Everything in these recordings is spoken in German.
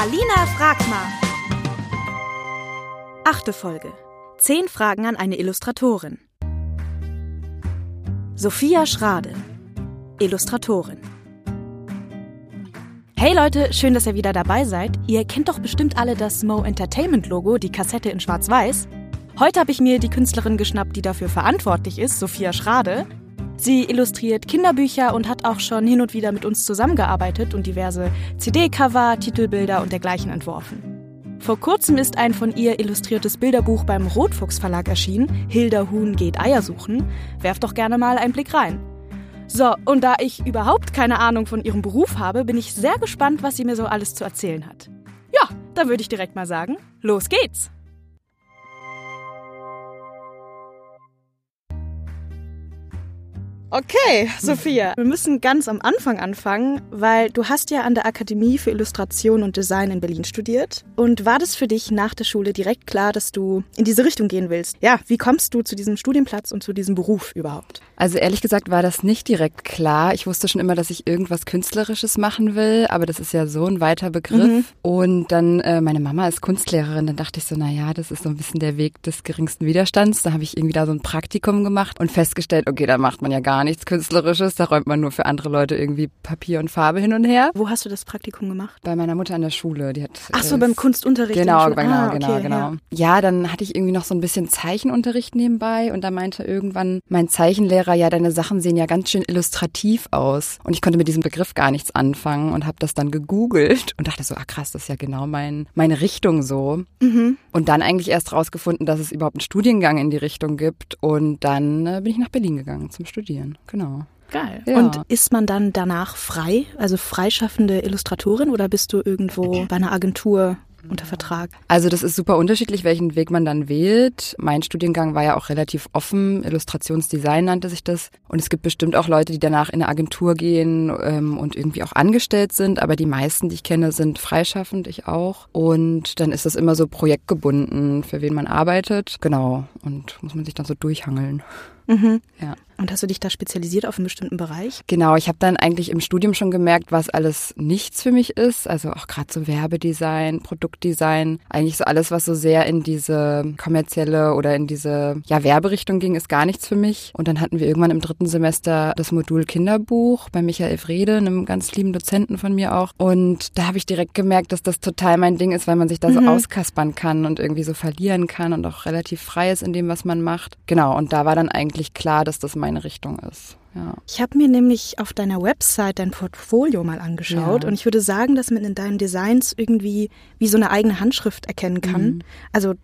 Alina fragt mal. Achte Folge. Zehn Fragen an eine Illustratorin. Sophia Schrade, Illustratorin. Hey Leute, schön, dass ihr wieder dabei seid. Ihr kennt doch bestimmt alle das Mo Entertainment Logo, die Kassette in Schwarz-Weiß. Heute habe ich mir die Künstlerin geschnappt, die dafür verantwortlich ist, Sophia Schrade. Sie illustriert Kinderbücher und hat auch schon hin und wieder mit uns zusammengearbeitet und diverse CD-Cover, Titelbilder und dergleichen entworfen. Vor kurzem ist ein von ihr illustriertes Bilderbuch beim Rotfuchs Verlag erschienen. Hilda Huhn geht Eier suchen. Werft doch gerne mal einen Blick rein. So, und da ich überhaupt keine Ahnung von ihrem Beruf habe, bin ich sehr gespannt, was sie mir so alles zu erzählen hat. Ja, dann würde ich direkt mal sagen, los geht's! Okay, Sophia, wir müssen ganz am Anfang anfangen, weil du hast ja an der Akademie für Illustration und Design in Berlin studiert. Und war das für dich nach der Schule direkt klar, dass du in diese Richtung gehen willst? Ja, wie kommst du zu diesem Studienplatz und zu diesem Beruf überhaupt? Also ehrlich gesagt war das nicht direkt klar. Ich wusste schon immer, dass ich irgendwas Künstlerisches machen will, aber das ist ja so ein weiter Begriff. Mhm. Und dann, äh, meine Mama ist Kunstlehrerin, dann dachte ich so, na ja, das ist so ein bisschen der Weg des geringsten Widerstands. Da habe ich irgendwie da so ein Praktikum gemacht und festgestellt, okay, da macht man ja gar gar nichts Künstlerisches. Da räumt man nur für andere Leute irgendwie Papier und Farbe hin und her. Wo hast du das Praktikum gemacht? Bei meiner Mutter an der Schule. Die hat, Ach so, äh, beim Kunstunterricht. Genau, genau, ah, genau, okay, genau. Ja. ja, dann hatte ich irgendwie noch so ein bisschen Zeichenunterricht nebenbei und da meinte irgendwann mein Zeichenlehrer, ja, deine Sachen sehen ja ganz schön illustrativ aus. Und ich konnte mit diesem Begriff gar nichts anfangen und habe das dann gegoogelt und dachte so, ah krass, das ist ja genau mein, meine Richtung so. Mhm. Und dann eigentlich erst rausgefunden, dass es überhaupt einen Studiengang in die Richtung gibt. Und dann äh, bin ich nach Berlin gegangen zum Studieren genau. Geil. Ja. Und ist man dann danach frei, also freischaffende Illustratorin oder bist du irgendwo bei einer Agentur unter Vertrag? Also das ist super unterschiedlich, welchen Weg man dann wählt. Mein Studiengang war ja auch relativ offen, Illustrationsdesign nannte sich das. Und es gibt bestimmt auch Leute, die danach in eine Agentur gehen ähm, und irgendwie auch angestellt sind. Aber die meisten, die ich kenne, sind freischaffend, ich auch. Und dann ist das immer so projektgebunden, für wen man arbeitet. Genau. Und muss man sich dann so durchhangeln. Mhm. Ja. Und hast du dich da spezialisiert auf einen bestimmten Bereich? Genau, ich habe dann eigentlich im Studium schon gemerkt, was alles nichts für mich ist. Also auch gerade so Werbedesign, Produktdesign, eigentlich so alles, was so sehr in diese kommerzielle oder in diese ja, Werberichtung ging, ist gar nichts für mich. Und dann hatten wir irgendwann im dritten Semester das Modul Kinderbuch bei Michael Frede, einem ganz lieben Dozenten von mir auch. Und da habe ich direkt gemerkt, dass das total mein Ding ist, weil man sich da so mhm. auskaspern kann und irgendwie so verlieren kann und auch relativ frei ist in dem, was man macht. Genau, und da war dann eigentlich klar, dass das mein meine Richtung ist. Ja. Ich habe mir nämlich auf deiner Website dein Portfolio mal angeschaut ja. und ich würde sagen, dass man in deinen Designs irgendwie wie so eine eigene Handschrift erkennen kann. Mhm. Also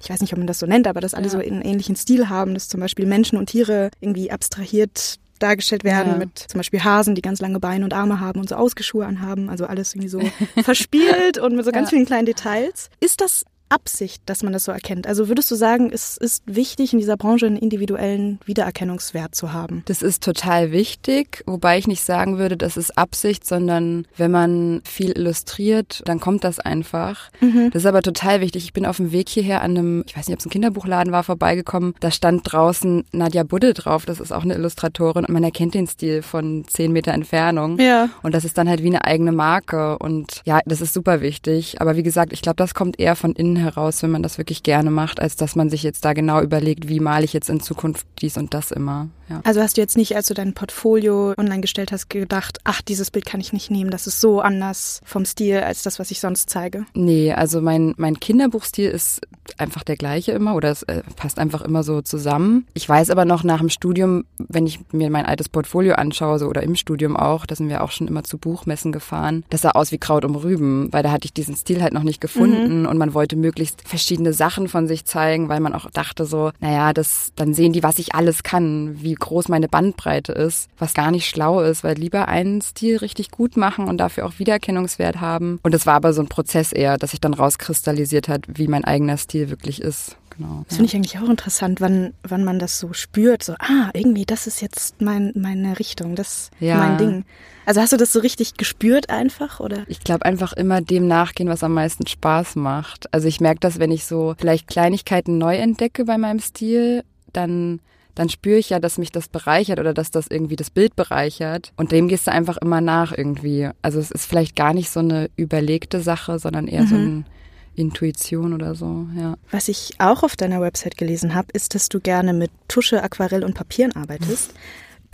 ich weiß nicht, ob man das so nennt, aber dass alle ja. so einen ähnlichen Stil haben, dass zum Beispiel Menschen und Tiere irgendwie abstrahiert dargestellt werden ja. mit zum Beispiel Hasen, die ganz lange Beine und Arme haben und so Ausgeschuhe anhaben, also alles irgendwie so verspielt und mit so ganz ja. vielen kleinen Details. Ist das Absicht, dass man das so erkennt? Also würdest du sagen, es ist wichtig, in dieser Branche einen individuellen Wiedererkennungswert zu haben? Das ist total wichtig, wobei ich nicht sagen würde, das ist Absicht, sondern wenn man viel illustriert, dann kommt das einfach. Mhm. Das ist aber total wichtig. Ich bin auf dem Weg hierher an einem, ich weiß nicht, ob es ein Kinderbuchladen war, vorbeigekommen. Da stand draußen Nadja Budde drauf. Das ist auch eine Illustratorin und man erkennt den Stil von zehn Meter Entfernung. Ja. Und das ist dann halt wie eine eigene Marke. Und ja, das ist super wichtig. Aber wie gesagt, ich glaube, das kommt eher von innen heraus, wenn man das wirklich gerne macht, als dass man sich jetzt da genau überlegt, wie male ich jetzt in Zukunft dies und das immer. Ja. Also hast du jetzt nicht, als du dein Portfolio online gestellt hast, gedacht, ach, dieses Bild kann ich nicht nehmen, das ist so anders vom Stil als das, was ich sonst zeige? Nee, also mein, mein Kinderbuchstil ist einfach der gleiche immer oder es äh, passt einfach immer so zusammen. Ich weiß aber noch nach dem Studium, wenn ich mir mein altes Portfolio anschaue, so oder im Studium auch, da sind wir auch schon immer zu Buchmessen gefahren, das sah aus wie Kraut um Rüben, weil da hatte ich diesen Stil halt noch nicht gefunden mhm. und man wollte möglichst verschiedene Sachen von sich zeigen, weil man auch dachte so, naja, das, dann sehen die, was ich alles kann, wie groß meine Bandbreite ist, was gar nicht schlau ist, weil lieber einen Stil richtig gut machen und dafür auch Wiedererkennungswert haben. Und es war aber so ein Prozess eher, dass sich dann rauskristallisiert hat, wie mein eigener Stil wirklich ist. Genau. Das finde ich eigentlich auch interessant, wann, wann man das so spürt, so, ah, irgendwie, das ist jetzt mein, meine Richtung, das ist ja. mein Ding. Also hast du das so richtig gespürt einfach, oder? Ich glaube einfach immer dem nachgehen, was am meisten Spaß macht. Also ich merke das, wenn ich so vielleicht Kleinigkeiten neu entdecke bei meinem Stil, dann dann spüre ich ja, dass mich das bereichert oder dass das irgendwie das Bild bereichert. Und dem gehst du einfach immer nach irgendwie. Also es ist vielleicht gar nicht so eine überlegte Sache, sondern eher mhm. so ein Intuition oder so, ja. Was ich auch auf deiner Website gelesen habe, ist, dass du gerne mit Tusche, Aquarell und Papieren arbeitest.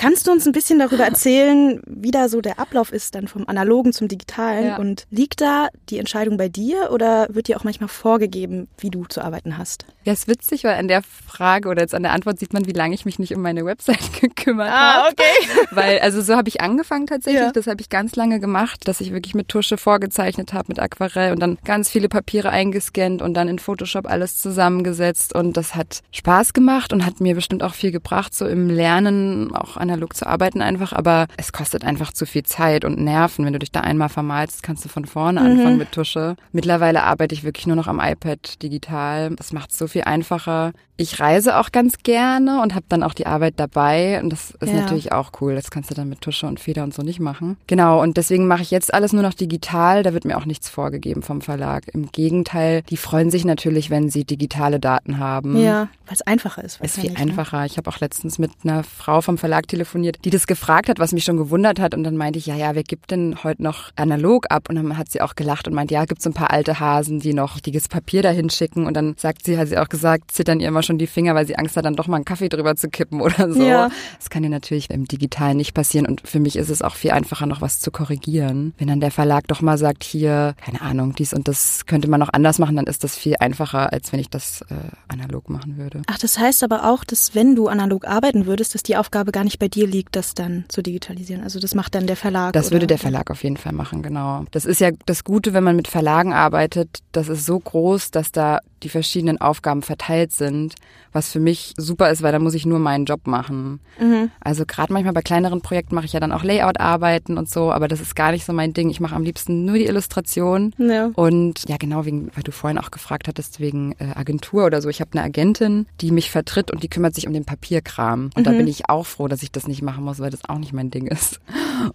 Kannst du uns ein bisschen darüber erzählen, wie da so der Ablauf ist, dann vom Analogen zum Digitalen? Ja. Und liegt da die Entscheidung bei dir oder wird dir auch manchmal vorgegeben, wie du zu arbeiten hast? Ja, ist witzig, weil an der Frage oder jetzt an der Antwort sieht man, wie lange ich mich nicht um meine Website gekümmert ah, habe. okay. Weil, also so habe ich angefangen tatsächlich. Ja. Das habe ich ganz lange gemacht, dass ich wirklich mit Tusche vorgezeichnet habe, mit Aquarell und dann ganz viele Papiere eingescannt und dann in Photoshop alles zusammengesetzt. Und das hat Spaß gemacht und hat mir bestimmt auch viel gebracht, so im Lernen, auch an analog zu arbeiten einfach, aber es kostet einfach zu viel Zeit und Nerven. Wenn du dich da einmal vermalst, kannst du von vorne mhm. anfangen mit Tusche. Mittlerweile arbeite ich wirklich nur noch am iPad digital. Das macht es so viel einfacher. Ich reise auch ganz gerne und habe dann auch die Arbeit dabei und das ist ja. natürlich auch cool. Das kannst du dann mit Tusche und Feder und so nicht machen. Genau, und deswegen mache ich jetzt alles nur noch digital. Da wird mir auch nichts vorgegeben vom Verlag. Im Gegenteil, die freuen sich natürlich, wenn sie digitale Daten haben. Ja, weil es einfacher ist. Es ist viel ne? einfacher. Ich habe auch letztens mit einer Frau vom Verlag telefoniert, die das gefragt hat, was mich schon gewundert hat. Und dann meinte ich, ja, ja, wer gibt denn heute noch analog ab? Und dann hat sie auch gelacht und meint, ja, gibt es ein paar alte Hasen, die noch richtiges Papier dahin schicken. Und dann sagt sie, hat sie auch gesagt, zittern ihr immer schon die Finger, weil sie Angst hat, dann doch mal einen Kaffee drüber zu kippen oder so. Ja. Das kann dir natürlich im Digitalen nicht passieren. Und für mich ist es auch viel einfacher, noch was zu korrigieren. Wenn dann der Verlag doch mal sagt, hier, keine Ahnung, dies und das könnte man noch anders machen, dann ist das viel einfacher, als wenn ich das äh, analog machen würde. Ach, das heißt aber auch, dass wenn du analog arbeiten würdest, dass die Aufgabe gar nicht bei dir liegt, das dann zu digitalisieren. Also das macht dann der Verlag. Das oder? würde der Verlag auf jeden Fall machen, genau. Das ist ja das Gute, wenn man mit Verlagen arbeitet. Das ist so groß, dass da die verschiedenen Aufgaben verteilt sind, was für mich super ist, weil da muss ich nur meinen Job machen. Mhm. Also gerade manchmal bei kleineren Projekten mache ich ja dann auch Layout-Arbeiten und so, aber das ist gar nicht so mein Ding. Ich mache am liebsten nur die Illustration. Ja. Und ja, genau, wegen, weil du vorhin auch gefragt hattest, wegen äh, Agentur oder so. Ich habe eine Agentin, die mich vertritt und die kümmert sich um den Papierkram. Und mhm. da bin ich auch froh, dass ich das nicht machen muss, weil das auch nicht mein Ding ist.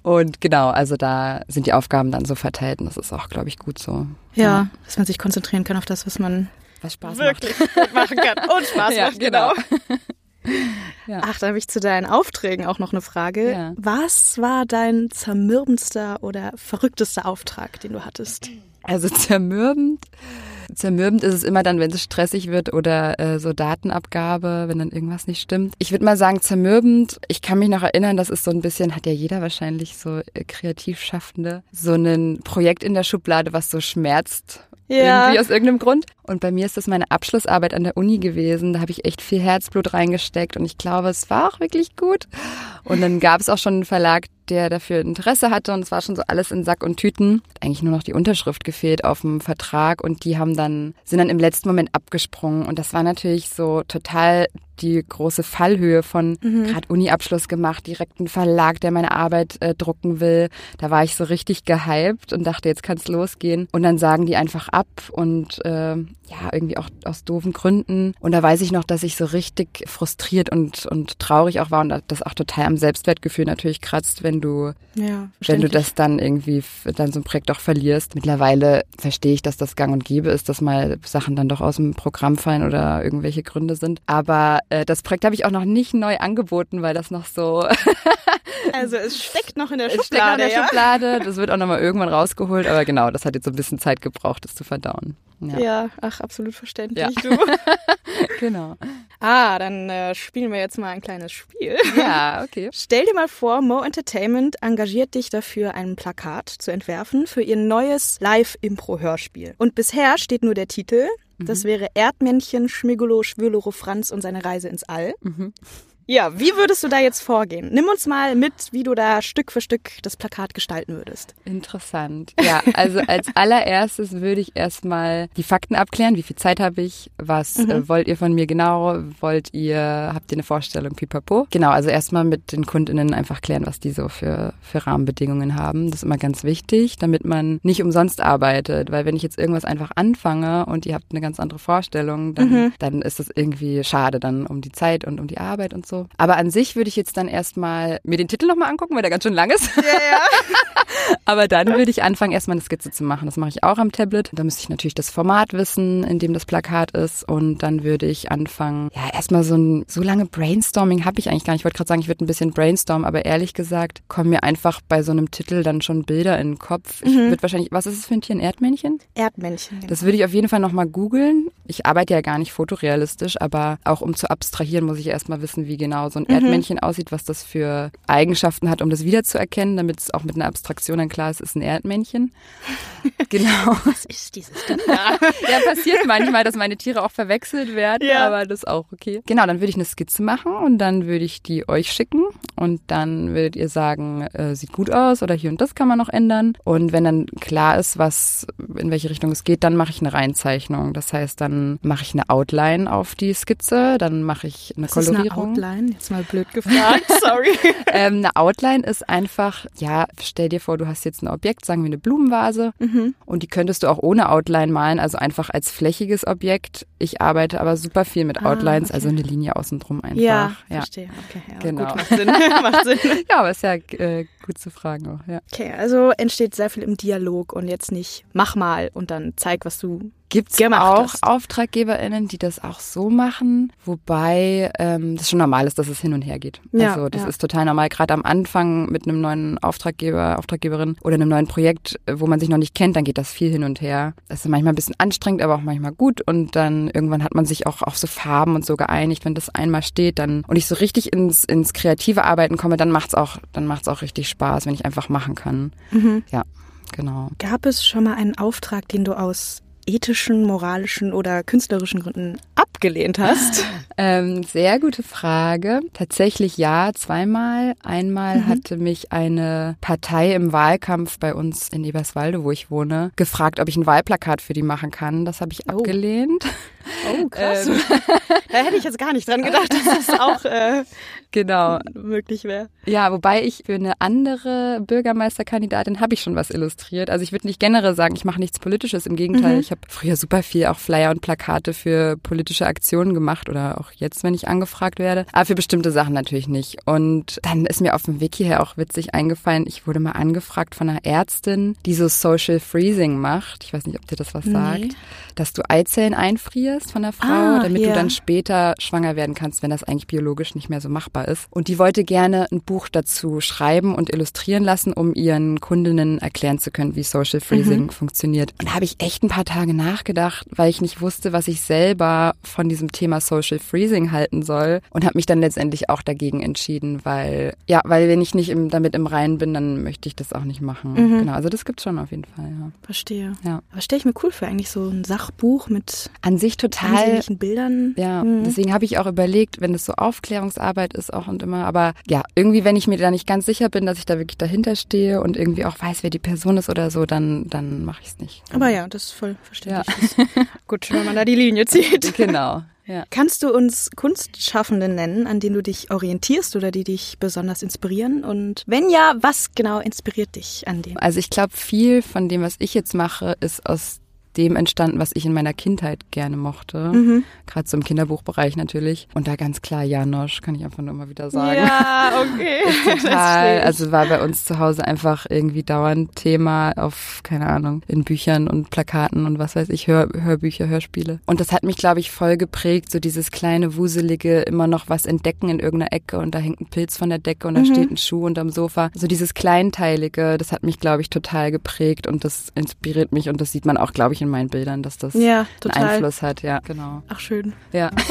Und genau, also da sind die Aufgaben dann so verteilt und das ist auch, glaube ich, gut so. Ja, ja, dass man sich konzentrieren kann auf das, was man was Spaß wirklich macht. machen kann und Spaß ja, macht, genau. genau. Ja. Ach, da habe ich zu deinen Aufträgen auch noch eine Frage. Ja. Was war dein zermürbendster oder verrücktester Auftrag, den du hattest? Also zermürbend. Zermürbend ist es immer dann, wenn es stressig wird oder äh, so Datenabgabe, wenn dann irgendwas nicht stimmt. Ich würde mal sagen, zermürbend. Ich kann mich noch erinnern, das ist so ein bisschen, hat ja jeder wahrscheinlich so äh, kreativ Schaffende, so ein Projekt in der Schublade, was so schmerzt ja. Irgendwie aus irgendeinem Grund. Und bei mir ist das meine Abschlussarbeit an der Uni gewesen. Da habe ich echt viel Herzblut reingesteckt und ich glaube, es war auch wirklich gut. Und dann gab es auch schon einen Verlag, der dafür Interesse hatte und es war schon so alles in Sack und Tüten. Eigentlich nur noch die Unterschrift gefehlt auf dem Vertrag und die haben dann, sind dann im letzten Moment abgesprungen und das war natürlich so total die große Fallhöhe von mhm. gerade Uni-Abschluss gemacht, direkt ein Verlag, der meine Arbeit äh, drucken will. Da war ich so richtig gehypt und dachte, jetzt kann's losgehen. Und dann sagen die einfach ab und äh, ja, irgendwie auch aus doofen Gründen. Und da weiß ich noch, dass ich so richtig frustriert und, und traurig auch war und das auch total am Selbstwertgefühl natürlich kratzt, wenn du, ja, wenn du das dann irgendwie, dann so ein Projekt auch verlierst. Mittlerweile verstehe ich, dass das gang und gäbe ist, dass mal Sachen dann doch aus dem Programm fallen oder irgendwelche Gründe sind. Aber äh, das Projekt habe ich auch noch nicht neu angeboten, weil das noch so. also es steckt noch in der Schublade. Es steckt noch in der ja? Schublade. Das wird auch nochmal irgendwann rausgeholt. Aber genau, das hat jetzt so ein bisschen Zeit gebraucht, das zu verdauen. Ja, ja ach, absolut verständlich, ja. du. genau. Ah, dann äh, spielen wir jetzt mal ein kleines Spiel. Ja, okay. Stell dir mal vor, Mo Entertainment engagiert dich dafür, ein Plakat zu entwerfen für ihr neues Live-Impro-Hörspiel. Und bisher steht nur der Titel. Das mhm. wäre Erdmännchen, Schmigolo, Schwüloro, Franz und seine Reise ins All. Mhm. Ja, wie würdest du da jetzt vorgehen? Nimm uns mal mit, wie du da Stück für Stück das Plakat gestalten würdest. Interessant. Ja, also als allererstes würde ich erstmal die Fakten abklären. Wie viel Zeit habe ich? Was mhm. äh, wollt ihr von mir genau? Wollt ihr, habt ihr eine Vorstellung, pipapo? Genau, also erstmal mit den KundInnen einfach klären, was die so für, für Rahmenbedingungen haben. Das ist immer ganz wichtig, damit man nicht umsonst arbeitet. Weil wenn ich jetzt irgendwas einfach anfange und ihr habt eine ganz andere Vorstellung, dann, mhm. dann ist das irgendwie schade dann um die Zeit und um die Arbeit und so. So. Aber an sich würde ich jetzt dann erstmal mir den Titel nochmal angucken, weil der ganz schön lang ist. Ja, ja. Aber dann würde ich anfangen, erstmal eine Skizze zu machen. Das mache ich auch am Tablet. Da müsste ich natürlich das Format wissen, in dem das Plakat ist. Und dann würde ich anfangen, ja, erstmal so ein, so lange Brainstorming habe ich eigentlich gar nicht. Ich wollte gerade sagen, ich würde ein bisschen brainstormen, aber ehrlich gesagt kommen mir einfach bei so einem Titel dann schon Bilder in den Kopf. Ich Mhm. würde wahrscheinlich, was ist es für ein Tier? Ein Erdmännchen? Erdmännchen. Das würde ich auf jeden Fall nochmal googeln. Ich arbeite ja gar nicht fotorealistisch, aber auch um zu abstrahieren, muss ich erstmal wissen, wie genau so ein Erdmännchen aussieht, was das für Eigenschaften hat, um das wiederzuerkennen, damit es auch mit einer Abstraktion dann klar ist, ist ein Erdmännchen. genau. Was ist dieses denn da? Ja, passiert manchmal, dass meine Tiere auch verwechselt werden, Ja. aber das ist auch okay. Genau, dann würde ich eine Skizze machen und dann würde ich die euch schicken und dann würdet ihr sagen, äh, sieht gut aus oder hier und das kann man noch ändern. Und wenn dann klar ist, was in welche Richtung es geht, dann mache ich eine Reinzeichnung. Das heißt, dann mache ich eine Outline auf die Skizze, dann mache ich eine Was ist eine Kolorierung. Outline? Jetzt mal blöd gefragt. Sorry. ähm, eine Outline ist einfach, ja, stell dir vor, du hast jetzt ein Objekt, sagen wir eine Blumenvase, Mhm. und die könntest du auch ohne Outline malen, also einfach als flächiges Objekt. Ich arbeite aber super viel mit Ah, Outlines, okay. also eine Linie außen drum einfach. Ja, ja. verstehe. Okay, ja, Genau. Gut, macht Sinn. macht Sinn. Ja, aber ist ja äh, gut zu fragen auch, ja. Okay, also entsteht sehr viel im Dialog und jetzt nicht mach mal und dann zeig, was du Gibt's Gemacht auch hast. AuftraggeberInnen, die das auch so machen, wobei ähm, das schon normal ist, dass es hin und her geht. Ja, also das ja. ist total normal, gerade am Anfang mit einem neuen Auftraggeber, Auftraggeberin oder einem neuen Projekt, äh, wo man sich noch nicht kennt, dann geht das viel hin und her. Das ist manchmal ein bisschen anstrengend, aber auch manchmal gut und dann irgendwann hat man sich auch auf so Farben und so geeinigt, wenn das einmal steht, dann und ich so richtig ins, ins kreative Arbeiten komme, dann macht's auch, dann macht's auch richtig Spaß, wenn ich einfach machen kann. Mhm. Ja, genau. Gab es schon mal einen Auftrag, den du aus ethischen, moralischen oder künstlerischen Gründen abgelehnt hast? Ähm, sehr gute Frage. Tatsächlich ja, zweimal. Einmal Mhm. hatte mich eine Partei im Wahlkampf bei uns in Eberswalde, wo ich wohne, gefragt, ob ich ein Wahlplakat für die machen kann. Das habe ich Oh. abgelehnt. Oh, krass. Ähm. da hätte ich jetzt gar nicht dran gedacht, dass das auch äh, Genau. möglich wäre. Ja, wobei ich für eine andere Bürgermeisterkandidatin habe ich schon was illustriert. Also ich würde nicht generell sagen, ich mache nichts Politisches. Im Gegenteil, Mhm. ich habe früher super viel auch Flyer und Plakate für politische Aktionen gemacht oder auch jetzt, wenn ich angefragt werde. Aber für bestimmte Sachen natürlich nicht. Und dann ist mir auf dem Wiki her auch witzig eingefallen, ich wurde mal angefragt von einer Ärztin, die so Social Freezing macht. Ich weiß nicht, ob dir das was Nee. sagt. Dass du Eizellen einfrierst von der Frau, Ah, damit ja. du dann später schwanger werden kannst, wenn das eigentlich biologisch nicht mehr so machbar ist. Und die wollte gerne ein Buch dazu schreiben und illustrieren lassen, um ihren Kundinnen erklären zu können, wie Social Freezing funktioniert. Und da habe ich echt ein paar Tage nachgedacht, weil ich nicht wusste, was ich selber von diesem Thema Social Freezing halten soll und habe mich dann letztendlich auch dagegen entschieden, weil ja, weil wenn ich nicht im, damit im Reinen bin, dann möchte ich das auch nicht machen. Mhm. Genau, also das gibt's schon auf jeden Fall. Ja. Verstehe. Ja. Aber stelle ich mir cool für, eigentlich so ein Sachbuch mit An sich total Bildern. Ja, Mhm. deswegen habe ich auch überlegt, wenn es so Aufklärungsarbeit ist auch und immer, aber ja, irgendwie, wenn ich mir da nicht ganz sicher bin, dass ich da wirklich dahinter stehe und irgendwie auch weiß, wer die Person ist oder so, dann, dann mache ich es nicht. Aber ja, das ist voll verständlich. Gut, wenn man da die Linie zieht. Genau, ja. Kannst du uns Kunstschaffende nennen, an denen du dich orientierst oder die dich besonders inspirieren? Und wenn ja, was genau inspiriert dich an denen? Also ich glaube, viel von dem, was ich jetzt mache, ist aus dem entstanden, was ich in meiner Kindheit gerne mochte. Mhm. Gerade so im Kinderbuchbereich natürlich. Und da ganz klar Janosch, kann ich einfach nur immer wieder sagen. Ja, okay. Total. Also war bei uns zu Hause einfach irgendwie dauernd Thema auf, keine Ahnung, in Büchern und Plakaten und was weiß ich, Hör, Hörbücher, Hörspiele. Und das hat mich, glaube ich, voll geprägt, so dieses kleine, wuselige, immer noch was entdecken in irgendeiner Ecke und da hängt ein Pilz von der Decke und da Mhm. steht ein Schuh unterm Sofa. So dieses Kleinteilige, das hat mich, glaube ich, total geprägt und das inspiriert mich und das sieht man auch, glaube ich, in meinen Bildern, dass das ja, einen. Einfluss hat. Ja, genau. Ach, schön. Ja.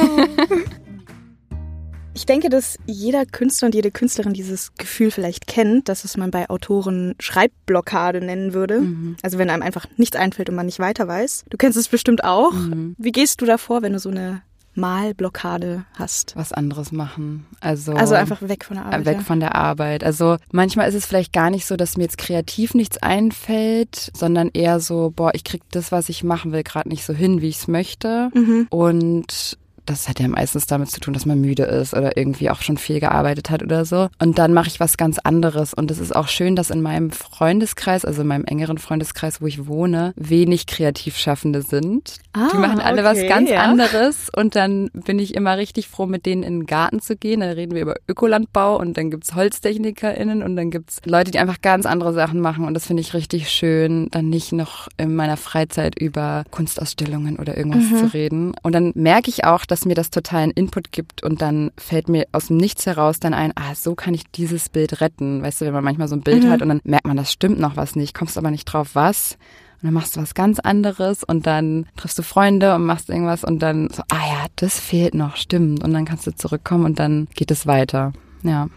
Ich denke, dass jeder Künstler und jede Künstlerin dieses Gefühl vielleicht kennt, dass es man bei Autoren Schreibblockade nennen würde. Mhm. Also wenn einem einfach nichts einfällt und man nicht weiter weiß. Du kennst es bestimmt auch. Mhm. Wie gehst du davor, wenn du so eine Malblockade hast? Was anderes machen. Also, Also einfach weg von der Arbeit. weg ja. von der Arbeit. Also manchmal ist es vielleicht gar nicht so, dass mir jetzt kreativ nichts einfällt, sondern eher so, boah, ich krieg das, was ich machen will, gerade nicht so hin, wie ich es möchte. Mhm. Und das hat ja meistens damit zu tun, dass man müde ist oder irgendwie auch schon viel gearbeitet hat oder so. Und dann mache ich was ganz anderes. Und es ist auch schön, dass in meinem Freundeskreis, also in meinem engeren Freundeskreis, wo ich wohne, wenig Kreativschaffende sind. Ah, die machen alle okay, was ganz ja. anderes. Und dann bin ich immer richtig froh, mit denen in den Garten zu gehen. Da reden wir über Ökolandbau und dann gibt's HolztechnikerInnen und dann gibt's Leute, die einfach ganz andere Sachen machen. Und das finde ich richtig schön, dann nicht noch in meiner Freizeit über Kunstausstellungen oder irgendwas mhm. zu reden. Und dann merke ich auch, dass mir das totalen Input gibt und dann fällt mir aus dem Nichts heraus dann ein, ah, so kann ich dieses Bild retten. Weißt du, wenn man manchmal so ein Bild mhm. hat und dann merkt man, das stimmt noch was nicht, kommst aber nicht drauf, was. Und dann machst du was ganz anderes und dann triffst du Freunde und machst irgendwas und dann so, ah ja, das fehlt noch, stimmt. Und dann kannst du zurückkommen und dann geht es weiter. Ja.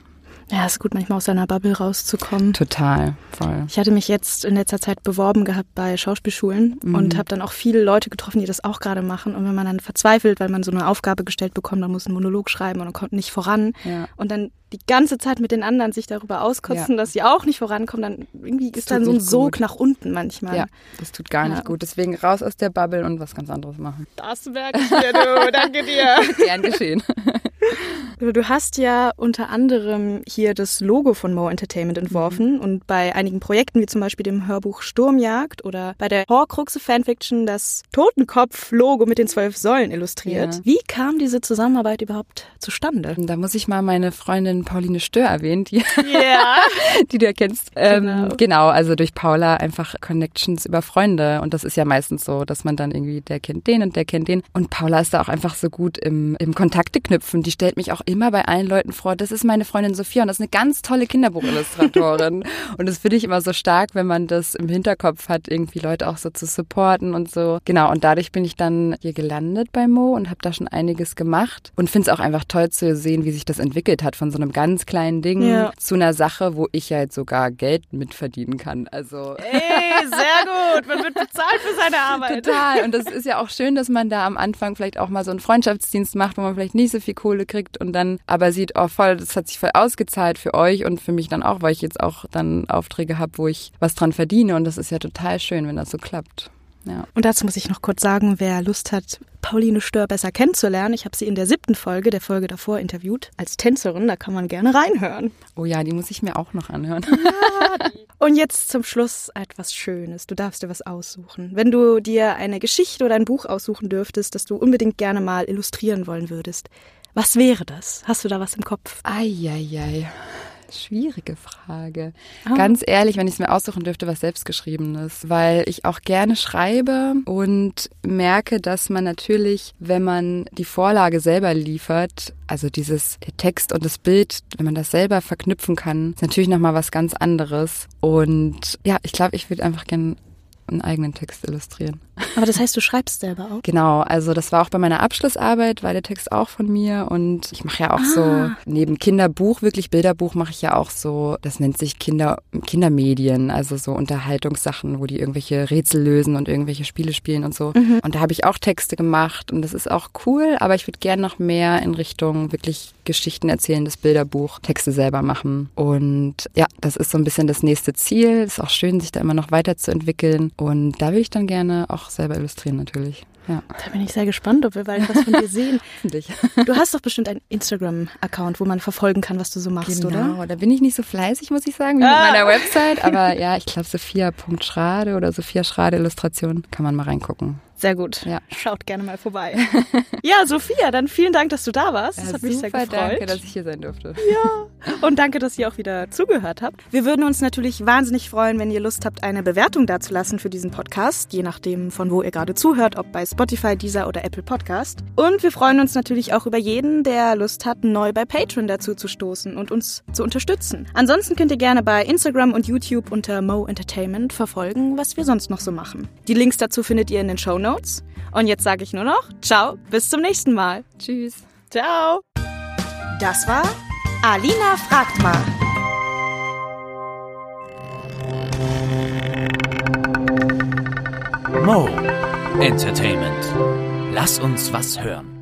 Ja, ist gut, manchmal aus seiner Bubble rauszukommen. Total, voll. Ich hatte mich jetzt in letzter Zeit beworben gehabt bei Schauspielschulen mhm. und habe dann auch viele Leute getroffen, die das auch gerade machen. Und wenn man dann verzweifelt, weil man so eine Aufgabe gestellt bekommt, man muss einen Monolog schreiben und man kommt nicht voran. Ja. Und dann die ganze Zeit mit den anderen sich darüber auskotzen, ja. dass sie auch nicht vorankommen, dann irgendwie ist dann so ein Sog gut. nach unten manchmal. Ja, das tut gar nicht gut. Deswegen raus aus der Bubble und was ganz anderes machen. Das merke ich dir, du. Danke dir. Gern geschehen. Du hast ja unter anderem hier das Logo von Mo Entertainment entworfen mhm. und bei einigen Projekten wie zum Beispiel dem Hörbuch Sturmjagd oder bei der Horcruxe Fanfiction das Totenkopf-Logo mit den zwölf Säulen illustriert. Ja. Wie kam diese Zusammenarbeit überhaupt zustande? Da muss ich mal meine Freundin Pauline Stör erwähnen, die, yeah. die du erkennst. Ähm, genau. genau, also durch Paula einfach Connections über Freunde und das ist ja meistens so, dass man dann irgendwie, der kennt den und der kennt den und Paula ist da auch einfach so gut im, im Kontakte knüpfen. Die stellt mich auch immer bei allen Leuten vor, das ist meine Freundin Sophia und das ist eine ganz tolle Kinderbuchillustratorin. und das finde ich immer so stark, wenn man das im Hinterkopf hat, irgendwie Leute auch so zu supporten und so. Genau, und dadurch bin ich dann hier gelandet bei Mo und habe da schon einiges gemacht und finde es auch einfach toll zu sehen, wie sich das entwickelt hat von so einem ganz kleinen Ding ja. zu einer Sache, wo ich ja jetzt sogar Geld mitverdienen kann. Also Ey, sehr gut. Man wird bezahlt für seine Arbeit. Total. Und das ist ja auch schön, dass man da am Anfang vielleicht auch mal so einen Freundschaftsdienst macht, wo man vielleicht nicht so viel Kohle kriegt und dann aber sieht, oh voll, das hat sich voll ausgezahlt für euch und für mich dann auch, weil ich jetzt auch dann Aufträge habe, wo ich was dran verdiene und das ist ja total schön, wenn das so klappt. Ja. Und dazu muss ich noch kurz sagen, wer Lust hat, Pauline Stör besser kennenzulernen, ich habe sie in der siebten Folge, der Folge davor, interviewt als Tänzerin. Da kann man gerne reinhören. Oh ja, die muss ich mir auch noch anhören. Ja, und jetzt zum Schluss etwas Schönes. Du darfst dir was aussuchen. Wenn du dir eine Geschichte oder ein Buch aussuchen dürftest, das du unbedingt gerne mal illustrieren wollen würdest, was wäre das? Hast du da was im Kopf? Eieiei. Schwierige Frage. Ah. Ganz ehrlich, wenn ich es mir aussuchen dürfte, was selbstgeschriebenes, weil ich auch gerne schreibe und merke, dass man natürlich, wenn man die Vorlage selber liefert, also dieses der Text und das Bild, wenn man das selber verknüpfen kann, ist natürlich noch mal was ganz anderes. Und ja, ich glaube, ich würde einfach gerne einen eigenen Text illustrieren. Aber das heißt, du schreibst selber auch? Genau, also das war auch bei meiner Abschlussarbeit, war der Text auch von mir und ich mache ja auch ah. so neben Kinderbuch, wirklich Bilderbuch mache ich ja auch so, das nennt sich Kinder Kindermedien, also so Unterhaltungssachen, wo die irgendwelche Rätsel lösen und irgendwelche Spiele spielen und so. Mhm. Und da habe ich auch Texte gemacht und das ist auch cool, aber ich würde gerne noch mehr in Richtung wirklich Geschichten erzählendes Bilderbuch, Texte selber machen. Und ja, das ist so ein bisschen das nächste Ziel. Ist auch schön, sich da immer noch weiterzuentwickeln. Und da will ich dann gerne auch selber illustrieren natürlich. Ja. Da bin ich sehr gespannt, ob wir bald was von dir sehen. Hoffentlich. Du hast doch bestimmt einen Instagram-Account, wo man verfolgen kann, was du so machst, genau, oder? Genau, da bin ich nicht so fleißig, muss ich sagen, wie ah. mit meiner Website. Aber ja, ich glaube, Sophia.schrade oder Sophia Schrade Illustration kann man mal reingucken. Sehr gut. Ja. Schaut gerne mal vorbei. ja, Sophia, dann vielen Dank, dass du da warst. Das ja, hat mich sehr gefreut. Danke, dass ich hier sein durfte. Ja. Und danke, dass ihr auch wieder zugehört habt. Wir würden uns natürlich wahnsinnig freuen, wenn ihr Lust habt, eine Bewertung dazulassen für diesen Podcast, je nachdem, von wo ihr gerade zuhört, ob bei Spotify, Deezer oder Apple Podcast. Und wir freuen uns natürlich auch über jeden, der Lust hat, neu bei Patreon dazu zu stoßen und uns zu unterstützen. Ansonsten könnt ihr gerne bei Instagram und YouTube unter Mo Entertainment verfolgen, was wir sonst noch so machen. Die Links dazu findet ihr in den Show Notes. Notes. Und jetzt sage ich nur noch, ciao, bis zum nächsten Mal. Tschüss. Ciao. Das war Alina fragt mal. Mo Entertainment. Lass uns was hören.